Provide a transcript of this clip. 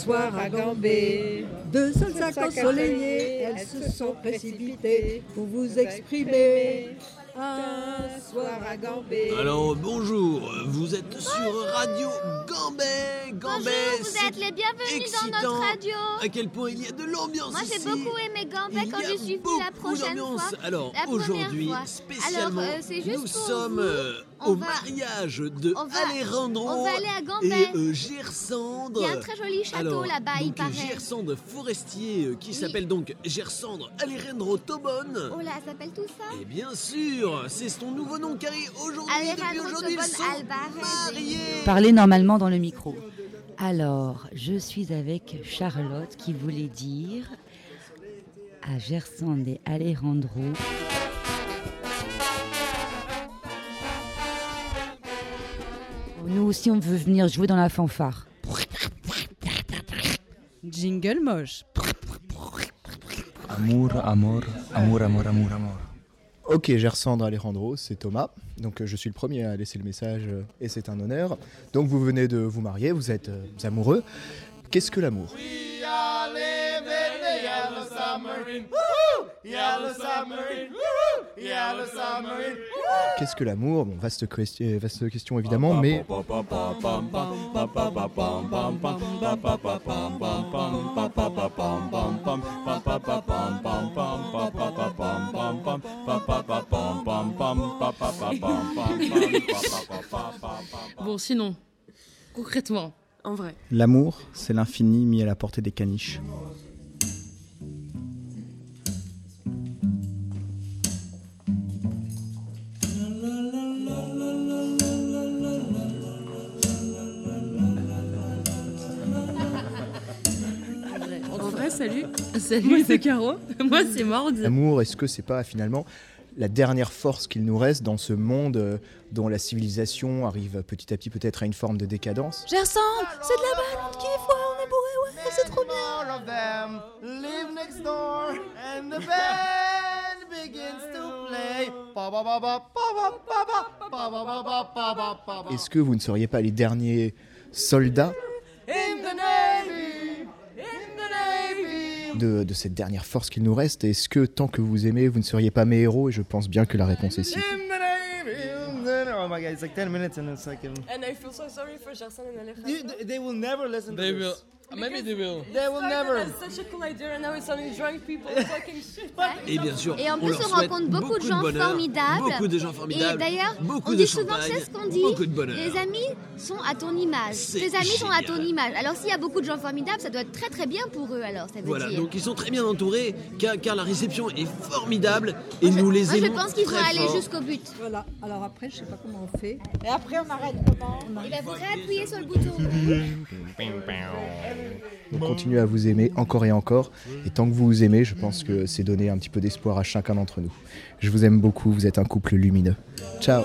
soir à Gambé, deux seuls sacs ensoleillés, elles se sont précipitées pour vous exprimer. Un soir à Gambé. Alors bonjour, vous êtes sur Radio Gambé. Gambé, Bonjour, vous êtes les bienvenus dans notre radio. À quel point il y a de l'ambiance Moi, j'ai beaucoup aimé Gambé quand je suis venue la prochaine fois. Alors aujourd'hui, spécialement, Alors, euh, nous sommes euh, au va- mariage de on va- Alejandro on va aller à Gambé. et euh, Gersandre. Il y a un très joli château là-bas, il paraît. Gersandre Forestier, euh, qui s'appelle donc Gersandre Alejandro Tobon. Oh là, ça s'appelle tout ça Et bien sûr, c'est son nouveau nom car aujourd'hui, depuis aujourd'hui, ils sont mariés. Parlez normalement dans le micro. Alors, je suis avec Charlotte qui voulait dire à Gersande et Alejandro. Nous aussi, on veut venir jouer dans la fanfare. Jingle moche. Amour, amour, amour, amour, amour, amour. Ok, Gersandre Alejandro, c'est Thomas. Donc euh, je suis le premier à laisser le message euh, et c'est un honneur. Donc vous venez de vous marier, vous êtes euh, amoureux. Qu'est-ce que l'amour Qu'est-ce que l'amour Bon, vaste, question- vaste question évidemment, mais Bon, sinon, concrètement, en vrai. L'amour, c'est l'infini mis à la portée des caniches. En vrai, salut. Salut, c'est Caro. Moi, c'est Morgue. l'amour, est-ce que c'est pas finalement la dernière force qu'il nous reste dans ce monde euh, dont la civilisation arrive petit à petit peut-être à une forme de décadence Gersande, c'est de la balle, on kiffe, ouais, on est bourré, ouais, c'est trop bien. Est-ce que vous ne seriez pas les derniers soldats de, de cette dernière force qu'il nous reste Est-ce que tant que vous aimez, vous ne seriez pas mes héros? Et je pense bien que la réponse est si. Oh my god, it's like 10 minutes and it's like. Um, And I feel so sorry for Gerson and Alejandro. you, they will never listen They to will. this. Maybe they will. They will never. Such a cool idea, and now it's only drunk people talking shit. Et bien sûr, Et en on plus, leur on souhaite rencontre beaucoup de gens bonheur, formidables. Beaucoup de gens Et formidables. d'ailleurs, beaucoup on dit souvent, c'est ce qu'on dit. Beaucoup de bonheur. Les amis sont à ton image. Tes amis sont à ton image. Alors s'il y a beaucoup de gens formidables, ça doit être très très bien pour eux alors, ça veut Voilà, dire. donc ils sont très bien entourés car, car la réception est formidable et nous les Moi je aimons pense qu'ils vont très aller fort. jusqu'au but. Voilà, alors après, je sais pas comment on fait. Et après, on arrête comment Il va vous réappuyer sur le bouton. On continue à vous aimer encore et encore. Et tant que vous vous aimez, je pense que c'est donner un petit peu d'espoir à chacun d'entre nous. Je vous aime beaucoup, vous êtes un couple lumineux. Ciao